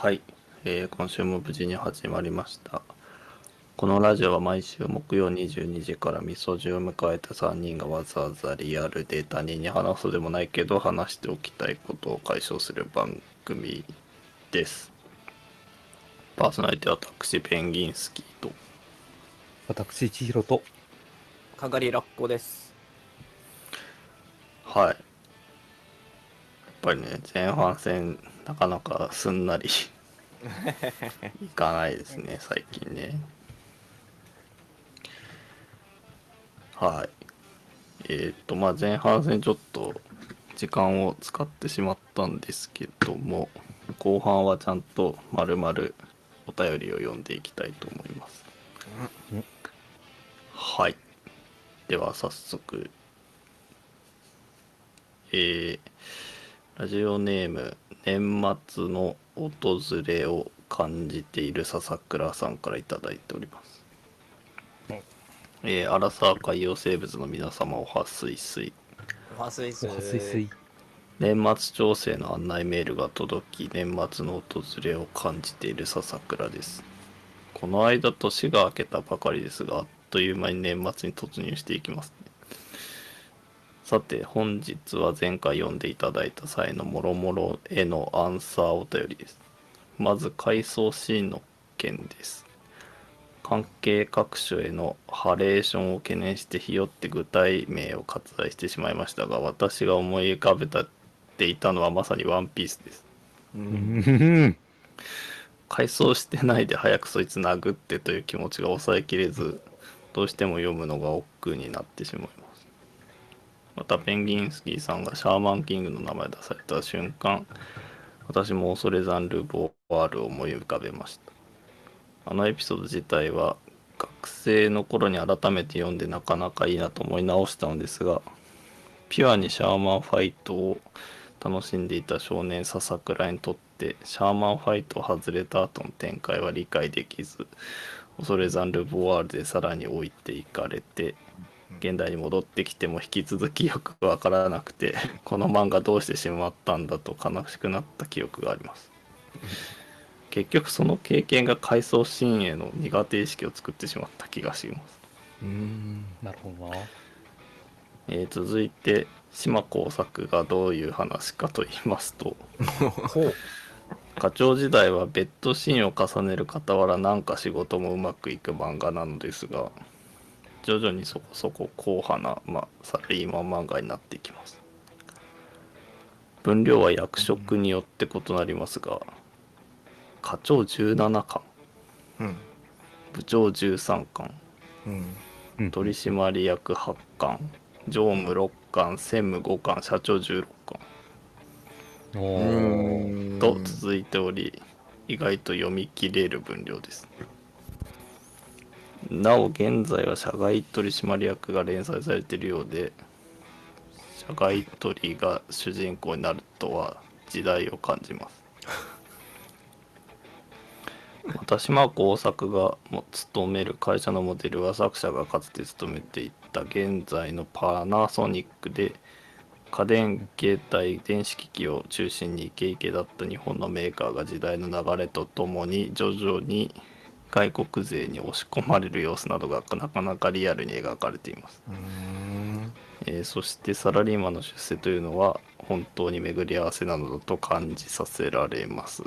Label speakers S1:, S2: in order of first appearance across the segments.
S1: はい、えー今週も無事に始まりました。このラジオは毎週木曜22時からみそじを迎えた3人がわざわざリアルで他人に話すでもないけど話しておきたいことを解消する番組です。パーソナリティは私ペンギンスキーと
S2: 私、千尋と、
S3: かがりラッコです。
S1: はい。やっぱりね前半戦なかなかすんなり いかないですね最近ね。はい。えーっとまあ前半戦ちょっと時間を使ってしまったんですけども後半はちゃんとまるまるお便りを読んでいきたいと思います。はい。では早速。えーラジオネーム年末の訪れを感じている笹倉さんからいただいております、
S2: うん
S1: えー、アラサー海洋生物の皆様おはすいすい
S3: ファスイス。
S2: おはすいすい。
S1: 年末調整の案内メールが届き年末の訪れを感じている笹倉ですこの間年が明けたばかりですがあっという間に年末に突入していきますねさて本日は前回読んでいただいた際のもろもろへのアンサーお便りですまず回想シーンの件です関係各所へのハレーションを懸念してひよって具体名を割愛してしまいましたが私が思い浮かべていたのはまさにワンピースです
S3: う。
S2: うんん。
S1: 回想してないで早くそいつ殴ってという気持ちが抑えきれずどうしても読むのが億劫になってしまいますまたペンギンスキーさんがシャーマンキングの名前出された瞬間私も恐れざんるボワールを思い浮かべました。あのエピソード自体は学生の頃に改めて読んでなかなかいいなと思い直したのですがピュアにシャーマンファイトを楽しんでいた少年笹倉にとってシャーマンファイトを外れた後の展開は理解できず恐れざんるボワールでさらに置いていかれて現代に戻ってきても引き続きよくわからなくてこの漫画どうしてしまったんだと悲しくなった記憶があります結局その経験が回想シーンへの苦手意識を作ってしまった気がします
S2: うん。なるほどな。
S1: えー続いて島耕作がどういう話かと言いますと。課長時代はベッドシーンを重ねる傍らなんか仕事もうまくいく漫画なのですが徐々にそこそこ硬派な、まあ、サラリーマン漫画になっていきます。分量は役職によって異なりますが課長17巻。
S3: うん。
S1: 部長13巻。
S3: うん。
S2: うん。
S1: 取締役8巻。常務6巻。専務5巻。社長16巻。と続いており意外と読み切れる分量ですなお現在は社外取締役が連載されているようで社外取が主人公になるとは時代を感じます。私は工作がも勤める会社のモデルは作者がかつて勤めていた現在のパナソニックで家電携帯電子機器を中心にイケイケだった日本のメーカーが時代の流れとともに徐々に外国勢に押し込まれる様子などがなかなかリアルに描かれています、
S3: うん。
S1: えーそしてサラリーマンの出世というのは本当に巡り合わせなのだと感じさせられます、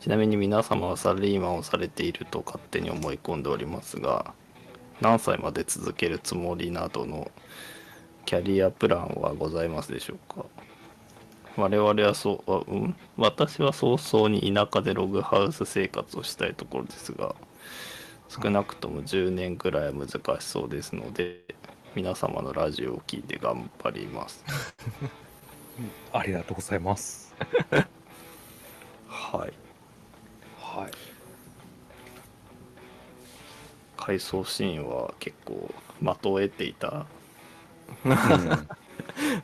S1: ちなみに皆様はサラリーマンをされていると勝手に思い込んでおりますが何歳まで続けるつもりなどのキャリアプランはございますでしょうか？我々はそうあ、うん、私は早々に田舎でログハウス生活をしたいところですが少なくとも10年ぐらいは難しそうですので皆様のラジオを聞いて頑張ります
S2: ありがとうございます。
S1: はい
S2: はい。
S1: 回想シーンは結構的を得ていた
S2: うん。思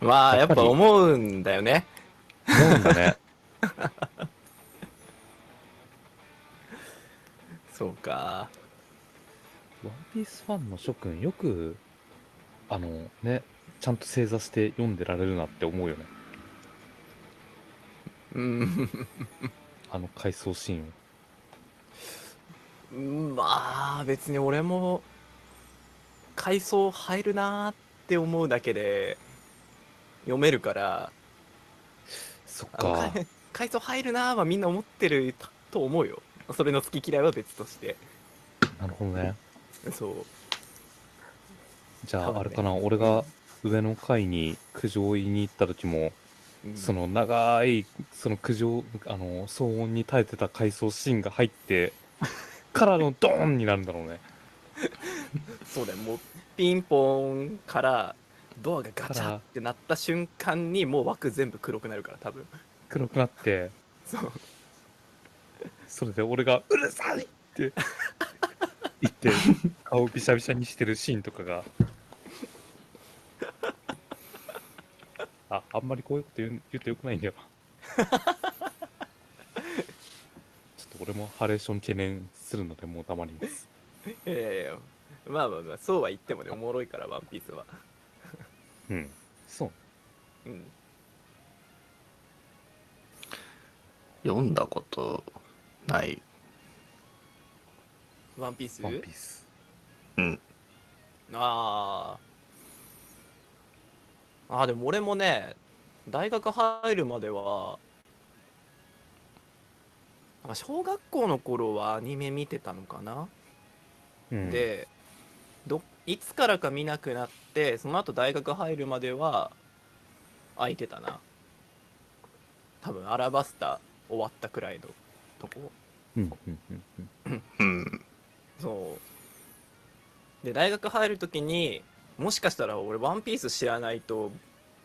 S3: まあ、やっぱ思うんだよね。
S2: うんだね。
S3: そうか。
S2: ワンピースファンの諸君、よく、あのね、ちゃんと正座して読んでられるなって思うよね。
S3: うん。
S2: あの回想シーンを。
S3: うんまあ、別に俺も、階層入るなーって思うだけで、読めるから、
S2: そっか。
S3: か 階層入るなーはみんな思ってると思うよ。それの好き嫌いは別として。
S2: なるほどね。
S3: そう。
S2: じゃあ、
S3: ね
S2: あれかな、俺が上の階に苦情を言いに行った時も、
S3: うん
S2: その長い、その苦情、あの、騒音に耐えてた回想シーンが入って、からのドーンになるんだろうね。
S3: そうだよ、もうピンポンからドアがガチャってなった瞬間にもう枠全部黒くなるから多分
S2: 黒くなって、
S3: そう
S2: それで俺が、うるさいって言って、顔びしゃびしゃにしてるシーンとかが。あ、あんまりこういうこと言う言ってよくないんだよな。ちょっと俺もハレーション懸念するので、もう黙ります。
S3: いやいやいやまあまあまあそうは言ってもねおもろいからワンピースは
S2: うん。そう。
S3: うん
S1: 読んだことない。
S3: ワンピース？
S2: ワンピース。
S1: うん。
S3: あーあーでも俺もね大学入るまではあ小学校の頃はアニメ見てたのかな、
S2: うん、
S3: でどいつからか見なくなってその後大学入るまでは空いてたな多分アラバスタ終わったくらいのとこ
S2: うん、うん、うん、うん。
S1: うん。
S3: そうで大学入る時にもしかしたら俺ワンピース知らないと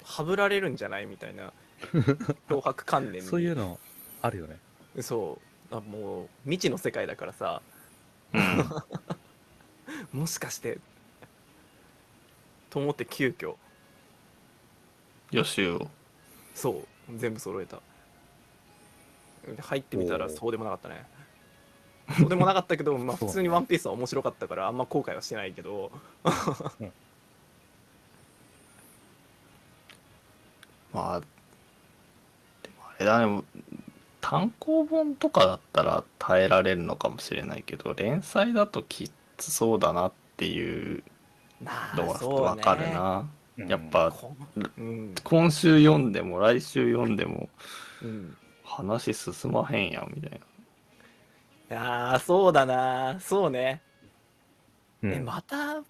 S3: はぶられるんじゃないみたいな 脅迫観念に
S2: そういうのあるよね。
S3: そうあもう未知の世界だからさ
S1: うん。
S3: もしかしてと思って急遽。
S1: 予習を。
S3: そう。全部揃えた。で入ってみたらそうでもなかったね。そうでもなかったけど、まあ、普通に「ワンピースは面白かったからあんま後悔はしてないけど。
S1: まあ、でもあれだね、単行本とかだったら耐えられるのかもしれないけど、連載だときつそうだなっていう
S3: ま
S1: のはわかるな。やっぱ、
S3: こうん、
S1: 今週読んでも来週読んでも
S3: うん、
S1: 話進まへんやんみたいな。
S3: いやーそうだなそうね、
S2: うん、
S3: えまた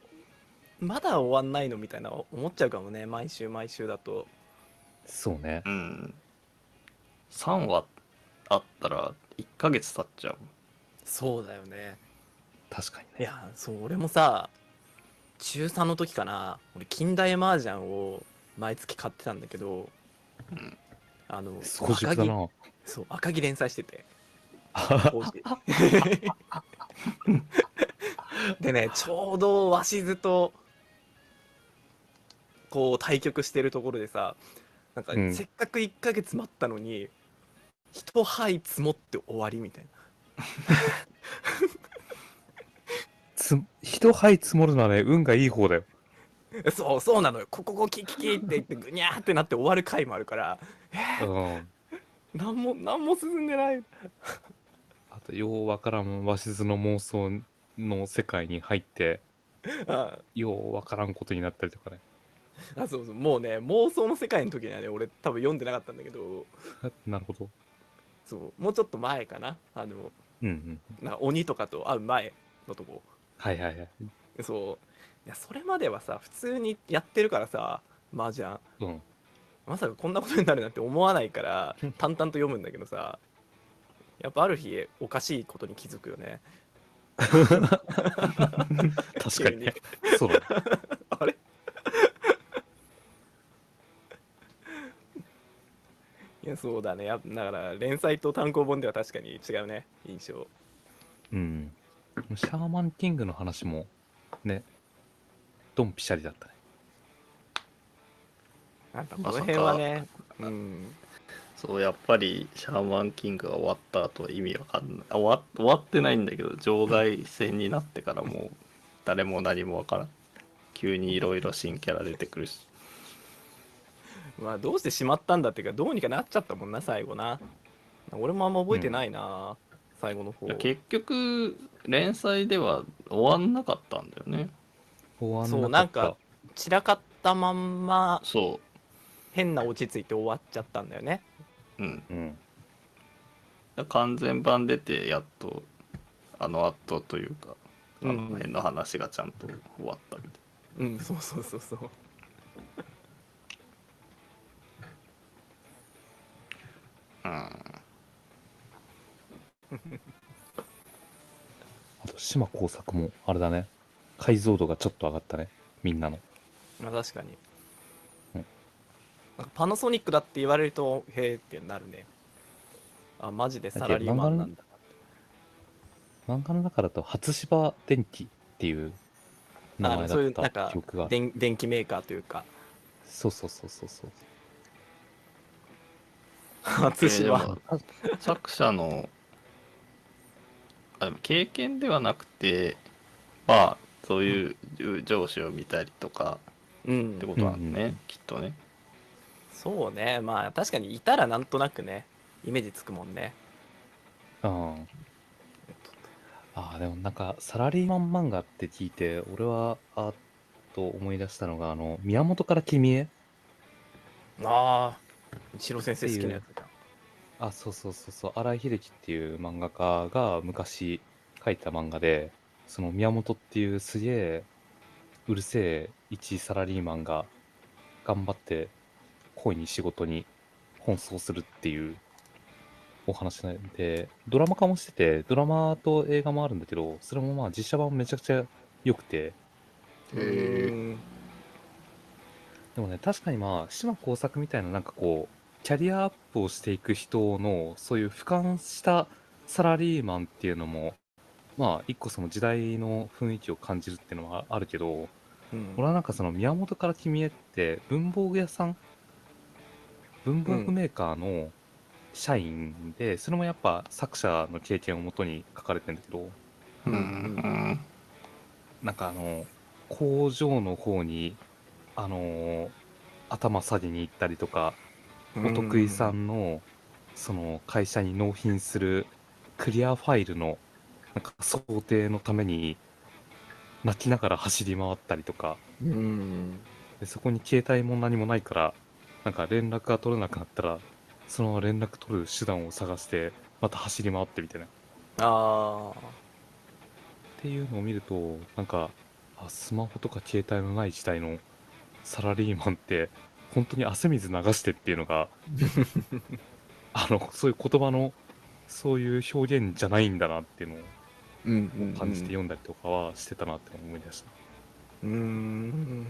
S3: まだ終わんないのみたいな思っちゃうかもね毎週毎週だと
S2: そうね。
S1: うん。3話あったら1ヶ月経っちゃう。
S3: そうだよね
S2: 確かにね。
S3: いやそう俺もさ中3の時かな俺近代麻雀を毎月買ってたんだけど、
S1: うん
S3: あの
S2: 早熟だ
S3: 赤木
S2: な。
S3: そう赤木連載してて でねちょうど鷲津とこう対局してるところでさなんか
S2: うん
S3: せっかく1ヶ月待ったのに、一杯積もって終わりみたいな
S2: つ一杯積もるのはね、運がいい方だよ。
S3: そうそうなのよこここキキキって言って ぐにゃーってなって終わる回もあるから
S2: うん。
S3: なんもなんも進んでない
S2: あと、ようわからん鷲津の妄想の世界に入って、
S3: あ
S2: ようわからんことになったりとかね。
S3: あそうそうもうね妄想の世界の時にはね俺多分読んでなかったんだけど
S2: なるほど。
S3: そうもうちょっと前かなあの
S2: うんうん。
S3: な鬼とかと会う前のとこ
S2: はいはいはい。
S3: そういやそれまではさ普通にやってるからさ麻雀
S2: うん。
S3: まさかこんなことになるなんて思わないから淡々と読むんだけどさやっぱある日おかしいことに気づくよね
S2: 確かにね。そうだね。
S3: あれ？いやそうだねやだから連載と単行本では確かに違うね印象
S2: うん。シャーマンキングの話も、ね、ドンピシャリだったね。
S3: なんかこの辺はねうん
S1: そう、やっぱりシャーマンキングが終わった後は意味わかんない。あ終わ終わってないんだけど、場外戦になってからもう誰も何もわからん。急にいろいろ新キャラ出てくるし。
S3: まあどうしてしまったんだっていうかどうにかなっちゃったもんな最後な俺もあんま覚えてないな、最後の方。
S1: 結局連載では終わんなかったんだよね。
S2: 終わ
S3: そう
S2: なかっ
S3: なんか散らかったまんま
S1: そ
S3: 変な落ち着いて終わっちゃったんだよね。
S1: う。うん。
S2: た。うん。
S1: 完全版出てやっとあの後というかあ
S3: うん。
S1: の辺の話がちゃんと終わったみたい
S3: うんそうそうそうそう
S2: あと、島工作も、あれだね。解像度がちょっと上がったね。みんなの。
S3: まあ確かに、
S2: うん
S3: なんかパナソニックだって言われるとへえってなるねあマジでサラリーマンなんだ
S2: 漫画の中だと、初芝電機っていう名前
S3: あそうい
S2: だった
S3: うなんか
S2: 記憶が。
S3: 電電気メーカーというか
S2: そうそうそうそうそう。
S3: 初芝、
S1: えーでも作者のあでも経験ではなくてまあそういう上司を見たりとか
S3: うん。
S1: ってことなんね、
S2: うんうん
S1: きっとね。
S3: そうね。まあ確かにいたらなんとなくねイメージつくもんね。
S2: うん。ああ、でもなんか、サラリーマン漫画って聞いて、俺は、あーっと思い出したのが、あの、宮本から君へ。
S3: ああ一郎先生好きなやつじゃん
S2: あ、そうそうそうそう、荒井秀樹っていう漫画家が昔書いた漫画で、その宮本っていうすげえうるせえ一サラリーマンが頑張って恋に仕事に奔走するっていうお話なんで、ドラマ化もしてて、ドラマと映画もあるんだけど、それもまあ実写版めちゃくちゃ良くて、
S1: へえ
S3: うん
S2: でもね、確かにまあ、島耕作みたいななんかこう、キャリアアップをしていく人の、そういう俯瞰したサラリーマンっていうのも、まあ、一個その時代の雰囲気を感じるっていうのはあるけど、
S3: うん。
S2: 俺はなんかその宮本から君へって、文房具屋さん、文房具メーカーの社員で、それもやっぱ作者の経験をもとに書かれてるんだけど、
S1: うん。うん
S2: なんかあの、工場の方に、あのー頭下げに行ったりとか、お得意さんのその会社に納品するクリアファイルのなんか想定のために泣きながら走り回ったりとか。
S3: うん。
S2: でそこに携帯も何もないからなんか連絡が取れなくなったらそのまま連絡取る手段を探してまた走り回ってみたいな。っ
S3: あ
S2: ていうのを見るとなんかあスマホとか携帯のない時代のサラリーマンって本当に汗水流してっていうのが あのそういう言葉のそういう表現じゃないんだなっていうのを感じて読んだりとかはしてたなって思い出した、
S3: うん。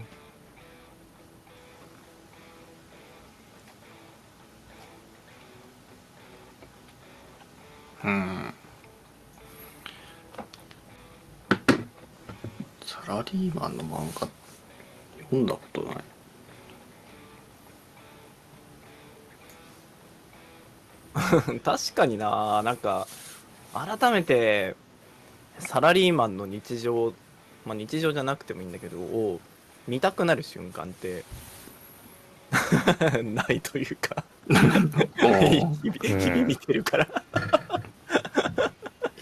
S1: うん。サラリーマンの漫画読んだことない
S3: 確かにななんか改めてサラリーマンの日常まあ日常じゃなくてもいいんだけどを見たくなる瞬間って ないというか。日々日々見てるから。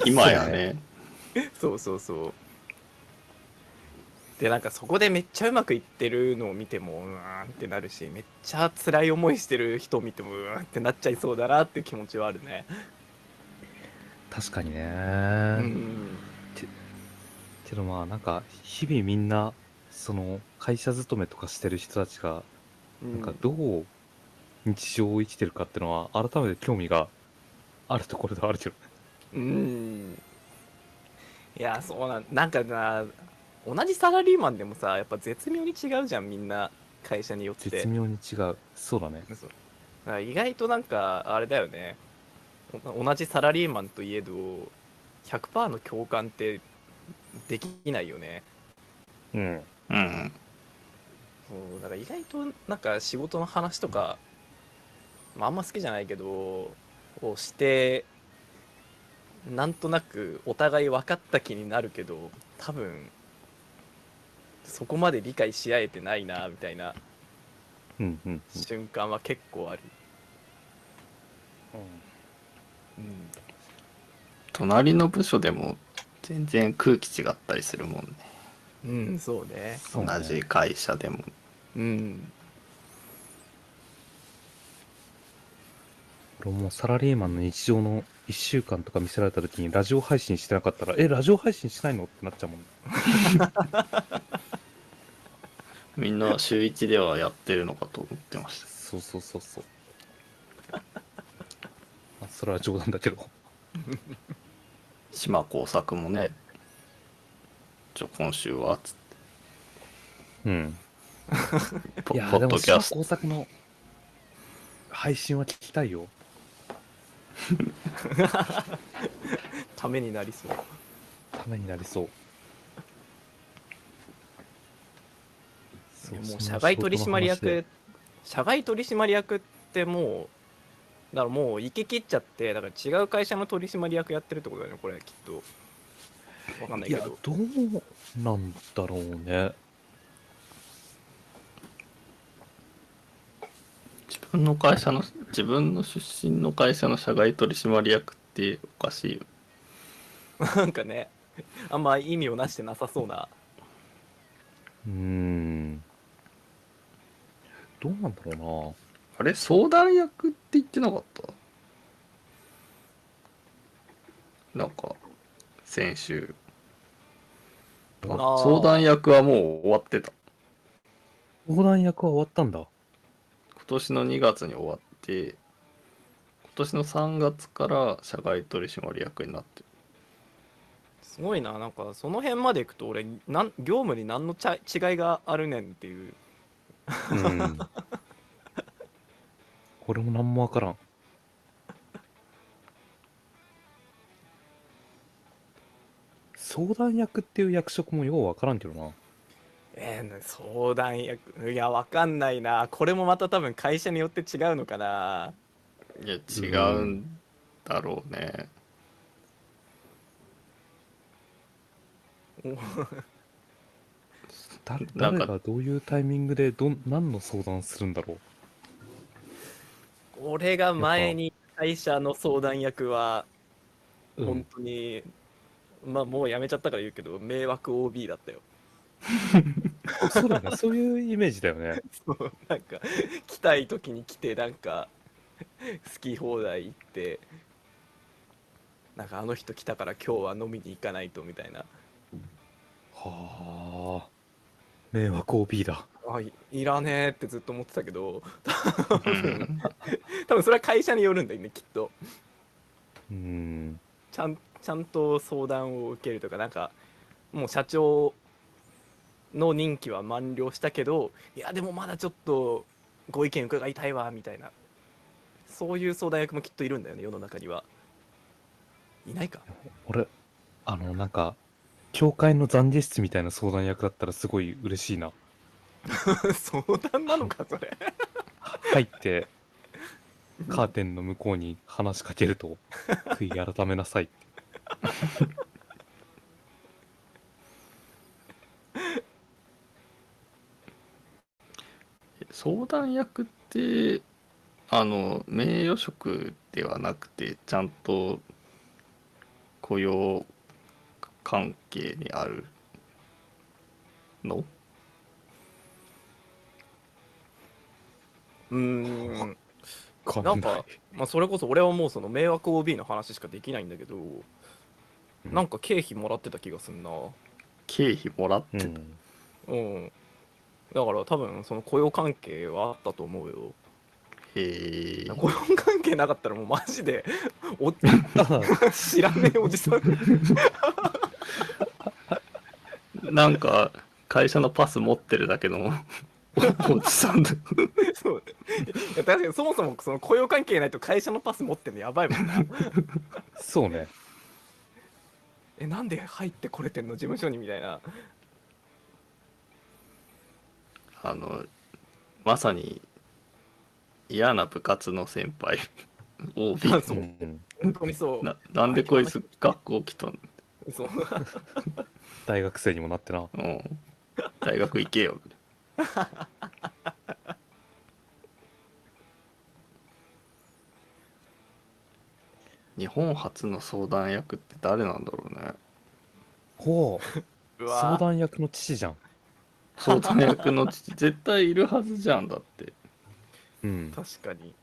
S1: 今やね。
S3: そうそうそうでなんかそこでめっちゃうまくいってるのを見てもうーんってなるしめっちゃ辛い思いしてる人を見てもうーんってなっちゃいそうだなっていう気持ちはあるね。
S2: 確かにね、
S3: うん。
S2: けどまあなんか日々みんなその会社勤めとかしてる人たちがなんかどう日常を生きてるかっていうのは改めて興味があるところではあるけどね。
S3: うん。いやそうなんなんかな同じサラリーマンでもさやっぱ絶妙に違うじゃんみんな会社によって。
S2: 絶妙に違う。そうだね。
S3: そう。だから意外となんかあれだよね。お同じサラリーマンといえど100%の共感ってできないよね。
S2: うん。
S1: うん。
S3: そうだから意外となんか仕事の話とか、まあ、あんま好きじゃないけどをしてなんとなくお互い分かった気になるけど多分そこまで理解し合えてないなみたいな
S2: うんうん
S3: 瞬間は結構ある、
S2: うん。
S3: うん、
S1: 隣の部署でも全然空気違ったりするもんね。
S3: うん、そうね。
S2: そうね
S1: 同じ会社でも。
S3: うん。
S2: 俺もサラリーマンの日常の1週間とか見せられた時にラジオ配信してなかったら、え、ラジオ配信しないの？ってなっちゃうもんね。
S1: みんな週一ではやってるのかと思ってました
S2: そうそうそうそう。あそれは冗談だけど。
S1: 島耕作もねちょ今週はつっ
S2: うん。
S1: て ポ
S2: いやー
S1: ポ
S2: でも島
S1: ッドキャスト
S2: 工作の配信は聞きたいよ。
S3: ためになりそう
S2: ためになりそう。
S3: もう社外取締役社外取締役ってもうだからもう行き切っちゃってだから違う会社の取締役やってるってことだよねこれきっと。わかんない
S2: いや
S3: けど、
S2: どうなんだろうね。
S1: 自分の会社の自分の出身の会社の社外取締役っておかしいよ。
S3: なんかねあんま意味をなしてなさそうな。
S2: うーん。どうなんだろ
S1: あれ？相談役って言ってなかった？なんか先週。相談役はもう終わってた。
S2: 相談役は終わったんだ。
S1: 今年の2月に終わって今年の3月から社外取締役になってる。
S3: すごいな。なんかその辺までいくと俺なん業務に何のちゃ違いがあるねんっていう
S2: うん。これも何もわからん。相談役っていう役職もようわからんけどな。
S3: えー、相談役いやわかんないなこれもまた多分会社によって違うのかない
S1: や違うんだろうね、
S2: 誰
S1: なんか
S2: 誰がどういうタイミングでどん何の相談するんだろ
S3: 俺が前に会社の相談役は
S2: う。うん
S3: 本当に、まあもう辞めちゃったから言うけど迷惑 OB だったよ
S2: そうだよね。そういうイメージだよね。
S3: そうなんか来たい時に来てなんか好き放題行ってなんかあの人来たから今日は飲みに行かないとみたいな
S2: はあ。迷惑 OB だ。
S3: あいいらねえってずっと思ってたけど。
S1: うん。
S3: 多分それは会社によるんだよねきっと。
S2: うん。
S3: ちゃんちゃんと相談を受けるとかなんかもう社長の任期は満了したけどいやでもまだちょっとご意見伺いたいわみたいな。そういう相談役もきっといるんだよね世の中には。いないか。
S2: 俺、あの、なんか、教会の懺悔室みたいな相談役だったらすごい嬉しいな。
S3: 相談なのかそれ
S2: 入って、カーテンの向こうに話しかけると、悔い改めなさいって。
S1: 相談役ってあの名誉職ではなくてちゃんと雇用関係にあるの？
S3: うーん。
S2: か
S3: なんか、まあ、それこそ俺はもうその迷惑 OB の話しかできないんだけど、なんか経費もらってた気がすんな。
S1: 経費もらって？た、
S2: うん。
S3: うん。だから多分その雇用関係はあったと思うよ。
S1: へえ。
S3: 雇用関係なかったらもうマジでお 知らねえおじさん
S1: なんか会社のパス持ってるだけの おじさんだ。
S3: そう。いや確かにそもそもその雇用関係ないと会社のパス持ってんのやばいもんな。
S2: そうね。
S3: えなんで入ってこれてんの事務所にみたいな。
S1: あのまさに嫌な部活の先輩。OB
S3: あそう。
S2: うん。
S3: 本当にそう。
S1: ななんでこいつ学校来たの、
S3: そ う。
S2: 大学生にもなってな。
S1: うん。大学行けよ。日本初の相談役って誰なんだろうね。
S2: ほう。
S3: う
S2: 相談役の父じゃん。
S1: 相談役の父。絶対いるはずじゃんだって。
S2: うん。
S3: 確かに。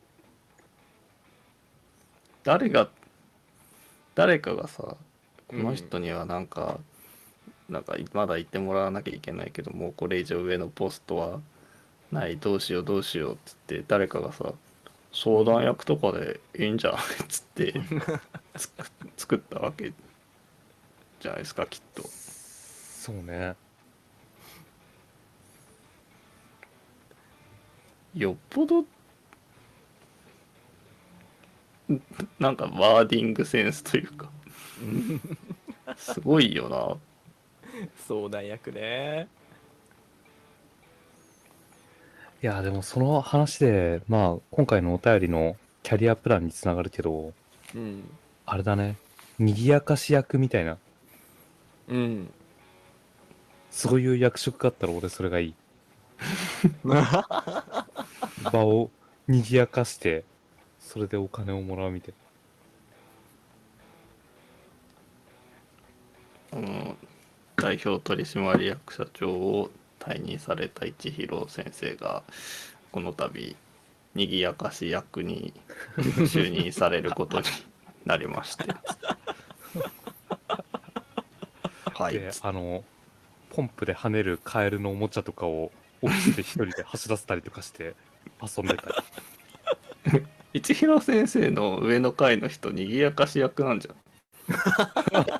S1: 誰が誰かがさこの人にはなんか、なんかまだ言ってもらわなきゃいけないけどもうこれ以上上のポストはないどうしようどうしようっつって誰かがさ相談役とかでいいんじゃないっつって つく作ったわけじゃないですかきっと。
S2: そうね。
S1: よっぽどんなんかワーディングセンスというかすごいよな。
S3: 相談役ね。
S2: いやでもその話でまあ今回のお便りのキャリアプランにつながるけど
S3: うん。
S2: あれだね。賑やかし役みたいな。
S3: うん。
S2: そういう役職があったら俺それがいい。場を賑やかしてそれでお金をもらうみたい
S1: あの代表取締役社長を退任された一弘先生がこの度にぎやかし役に就任されることになりまして。は
S2: ないあのポンプで跳ねるカエルのおもちゃとかをオフィスで一人で走らせたりとかして遊んでたり。
S1: 一弘先生の上の階の人にぎやかし役なんじゃん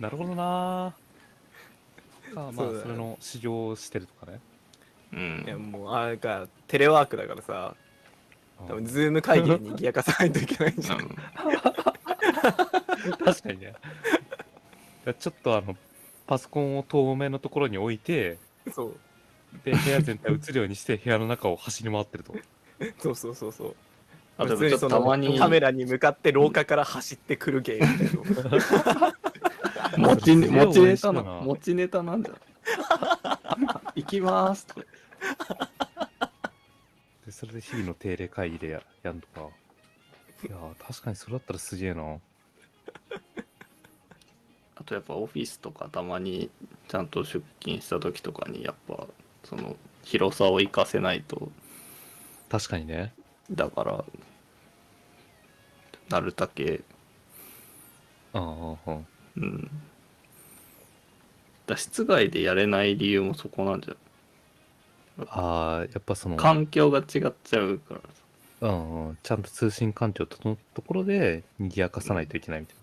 S2: なるほどな。まあ
S3: そうだね
S2: それの修行をしてるとかね。
S1: うん。
S3: いやもうあれかテレワークだからさ。
S2: ん
S3: 分ズーム会議で賑やかさないといけないんじゃん
S1: うん。
S2: 確かにね。ちょっとあのパソコンを透明のところに置いて
S3: そう。
S2: で部屋全体映るようにして部屋の中を走り回ってると。
S3: そうそうそうそう。
S1: あでもちょっ
S3: 普通にその
S1: とたまに
S3: カメラに向かって廊下から走ってくる芸みたいな
S1: 持ち持ちネタな持ちネタなんじゃん 行きます。とか
S2: でそれで日々の定例会議でややんとか。いやー確かにそれだったらすげえな。
S1: あとやっぱオフィスとかたまにちゃんと出勤した時とかにやっぱその広さを活かせないと。
S2: 確かにね。
S1: だからなるだけ。
S2: うんうんうん。
S1: 室外でやれない理由もそこなんじゃ
S2: ああやっぱその
S1: ん環境が違っちゃうから
S2: うんうん、ちゃんと通信環境整ったところで賑やかさないといけないみたい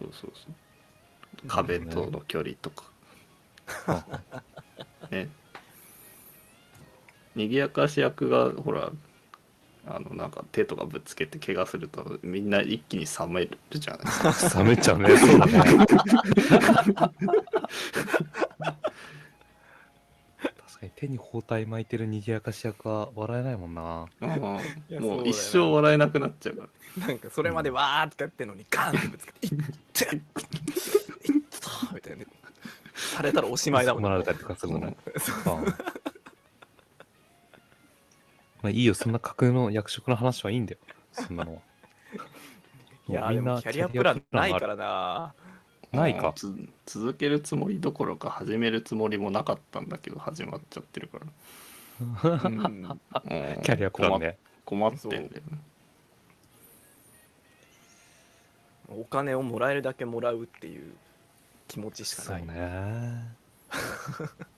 S1: そうそうそう。壁との距離とか。
S2: な。
S1: ね。賑やかし役がほらあのなんか手とかぶつけて怪我するとみんな一気に冷めるじゃないですか
S2: 冷めちゃうね。そうだね。確かに手に包帯巻いてる賑やかし役は笑えないもんな。
S1: うん
S3: いや
S1: も
S3: そうだよ
S1: 一生笑えなくなっちゃうから
S3: なんかそれまでわーってやってんのにガーンってぶつけて「いっていった!」みたいなされたらおしまいだもん
S2: もられたりとかするのね。
S3: う
S2: んまあいいよ、そんな架空の役職の話はいいんだよ。そんなのは。
S3: いや
S2: みんな
S3: キャリアプランないからな
S2: ないか
S1: 続けるつもりどころか始めるつもりもなかったんだけど始まっちゃってるから、
S3: うん
S1: うん
S2: キャリアプランね。
S1: 困っ困ってんだよね
S3: お金をもらえるだけもらうっていう気持ちしか
S2: そう
S3: ない
S2: ね。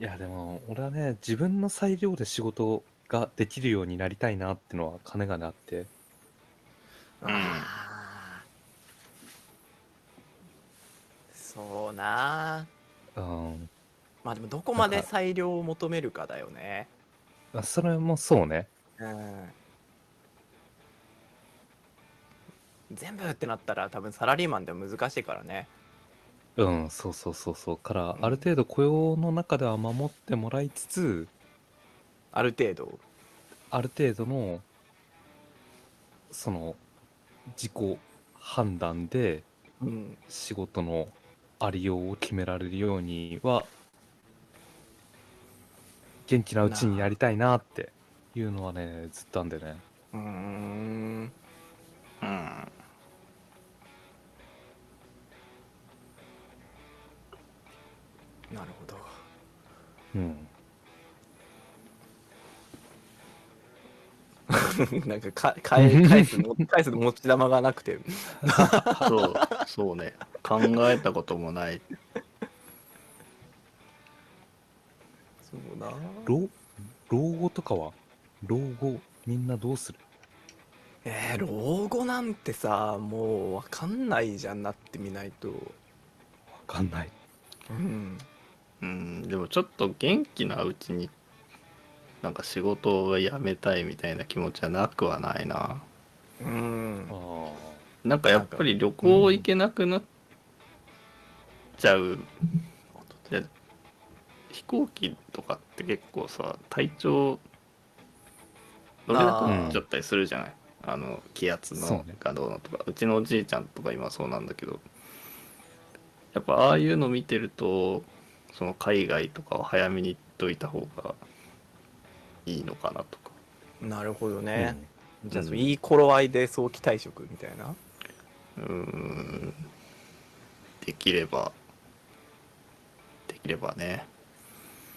S2: いや、でも、俺はね、自分の裁量で仕事ができるようになりたいなってのは金がねあって。
S3: あー。そうな。
S2: うん。
S3: まあでもどこまで裁量を求めるかだよね。
S2: あそれもそうね。
S3: うん。全部ってなったら多分サラリーマンでも難しいからね
S2: うん、そうそうそうそう。から、ある程度雇用の中では守ってもらいつつ、
S3: ある程度？
S2: ある程度の、その、自己判断で
S3: うん。
S2: 仕事のありようを決められるようには、元気なうちにやりたいなっていうのはね、ずっとあんだよね。
S3: うーん。
S1: うん
S3: なるほど。
S2: うん。
S3: なんかか返 返すも返す持ち玉がなくて。
S1: そうそうね。考えたこともない。
S3: そうな
S2: 老、老後とかは？老後、みんなどうする？
S3: えー、老後なんてさもう分かんないじゃんなってみないと。
S2: わかんない。
S3: うん
S1: うんでもちょっと元気なうちになんか仕事を辞めたいみたいな気持ちはなくはないな。
S3: うん。
S2: あ
S1: なんかやっぱり旅行行けなくなっちゃう、で飛行機とかって結構さ体調乗れなくなっちゃったりするじゃない？あの気圧のがどうのとか。うちのおじいちゃんとか今そうなんだけど。やっぱああいうの見てるとその海外とかを早めに行っといた方がいいのかなとか。
S3: なるほど
S2: あ。
S3: ね、じゃあ、
S1: うん
S3: いい頃合いで早期退職みたいな？
S1: うーん。できれば。できればね。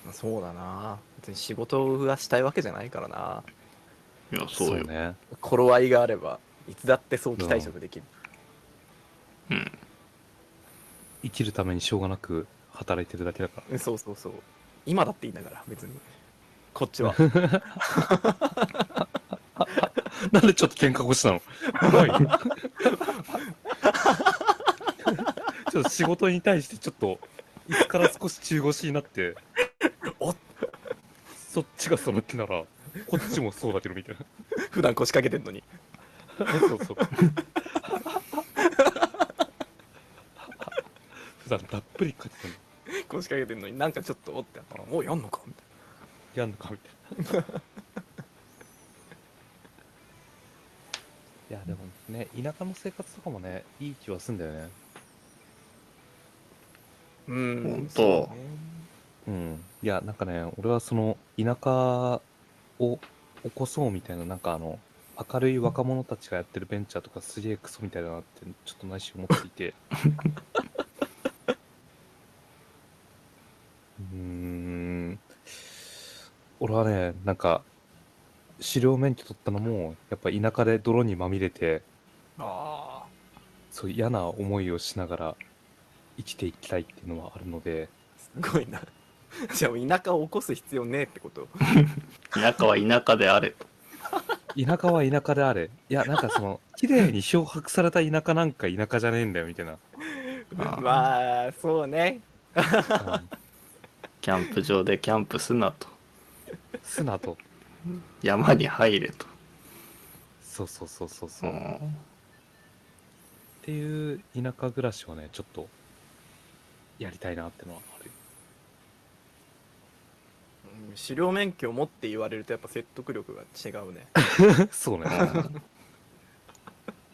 S3: まあそうだな。別に仕事がしたいわけじゃないからな。い
S1: やそうよ。
S2: ね。
S3: 頃合いがあればいつだって早期退職できる、
S1: うん。
S2: 生きるためにしょうがなく働いてるだけだから。
S3: うんそうそうそう。今だっていいんだから別に。こっちは。
S2: なんでちょっと喧嘩腰なの？はい。ちょっと仕事に対してちょっと、いつから少し中腰になって、
S3: お
S2: そっちがその気なら、こっちもそうだけどみたい
S3: 普段腰掛けてんのに。
S2: な。そうそう。普段たっぷりかけてる
S3: 腰掛けてんのになんかちょっとおってあもうやんのかみたい
S2: やんのかみたいな。いや、でもね、田舎の生活とかもね、いい気はすんだよね。
S3: なうん
S1: ほんと
S3: そうね
S2: うん。いや、なんかね、俺はその、田舎を起こそうみたいな、なんかあの、明るい若者たちがやってるベンチャーとかすげえクソみたいだなって、ちょっと内心思っていて。うーん。俺はね、なんか、狩猟免許取ったのも、やっぱ田舎で泥にまみれて、
S3: あ
S2: そう嫌な思いをしながら生きていきたいっていうのはあるので、
S3: あすごいな。じゃあ田舎を起こす必要ねえってこと？
S1: 田舎は田舎であれ。と
S2: 田舎は田舎であれ。いや、なんかその、綺麗に漂白された田舎なんか田舎じゃねえんだよ、みたいな。
S1: あー
S3: まあそうね。
S2: うん。
S1: キャンプ場でキャンプすなと
S2: 砂と。
S1: 山に入れと
S2: そうそうそうそうそうう。っ
S1: ん
S2: ていう田舎暮らしをね、ちょっと、やりたいなってのはある。
S3: うん狩猟免許を持って言われるとやっぱ説得力が違うね
S2: そうね。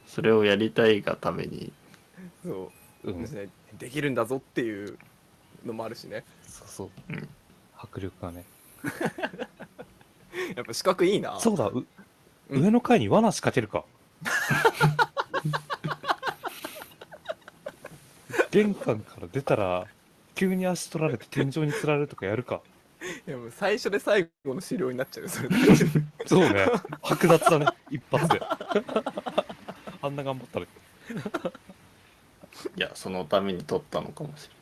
S1: それをやりたいがために
S3: そう
S2: うん。
S3: でできるんだぞっていうのもあるしね
S2: そうそう。
S1: うん
S2: 迫力がね。
S3: やっぱ資格いいな
S2: そうだ、う
S3: うん
S2: 上の階に罠仕掛けるか。玄関から出たら、急に足取られて天井につられるとかやるか。
S3: いやもう最初で最後の狩猟になっちゃうよそれで
S2: そうね。剥奪だね。一発で。あんな頑張ったら。
S1: いやそのために取ったのかもしれ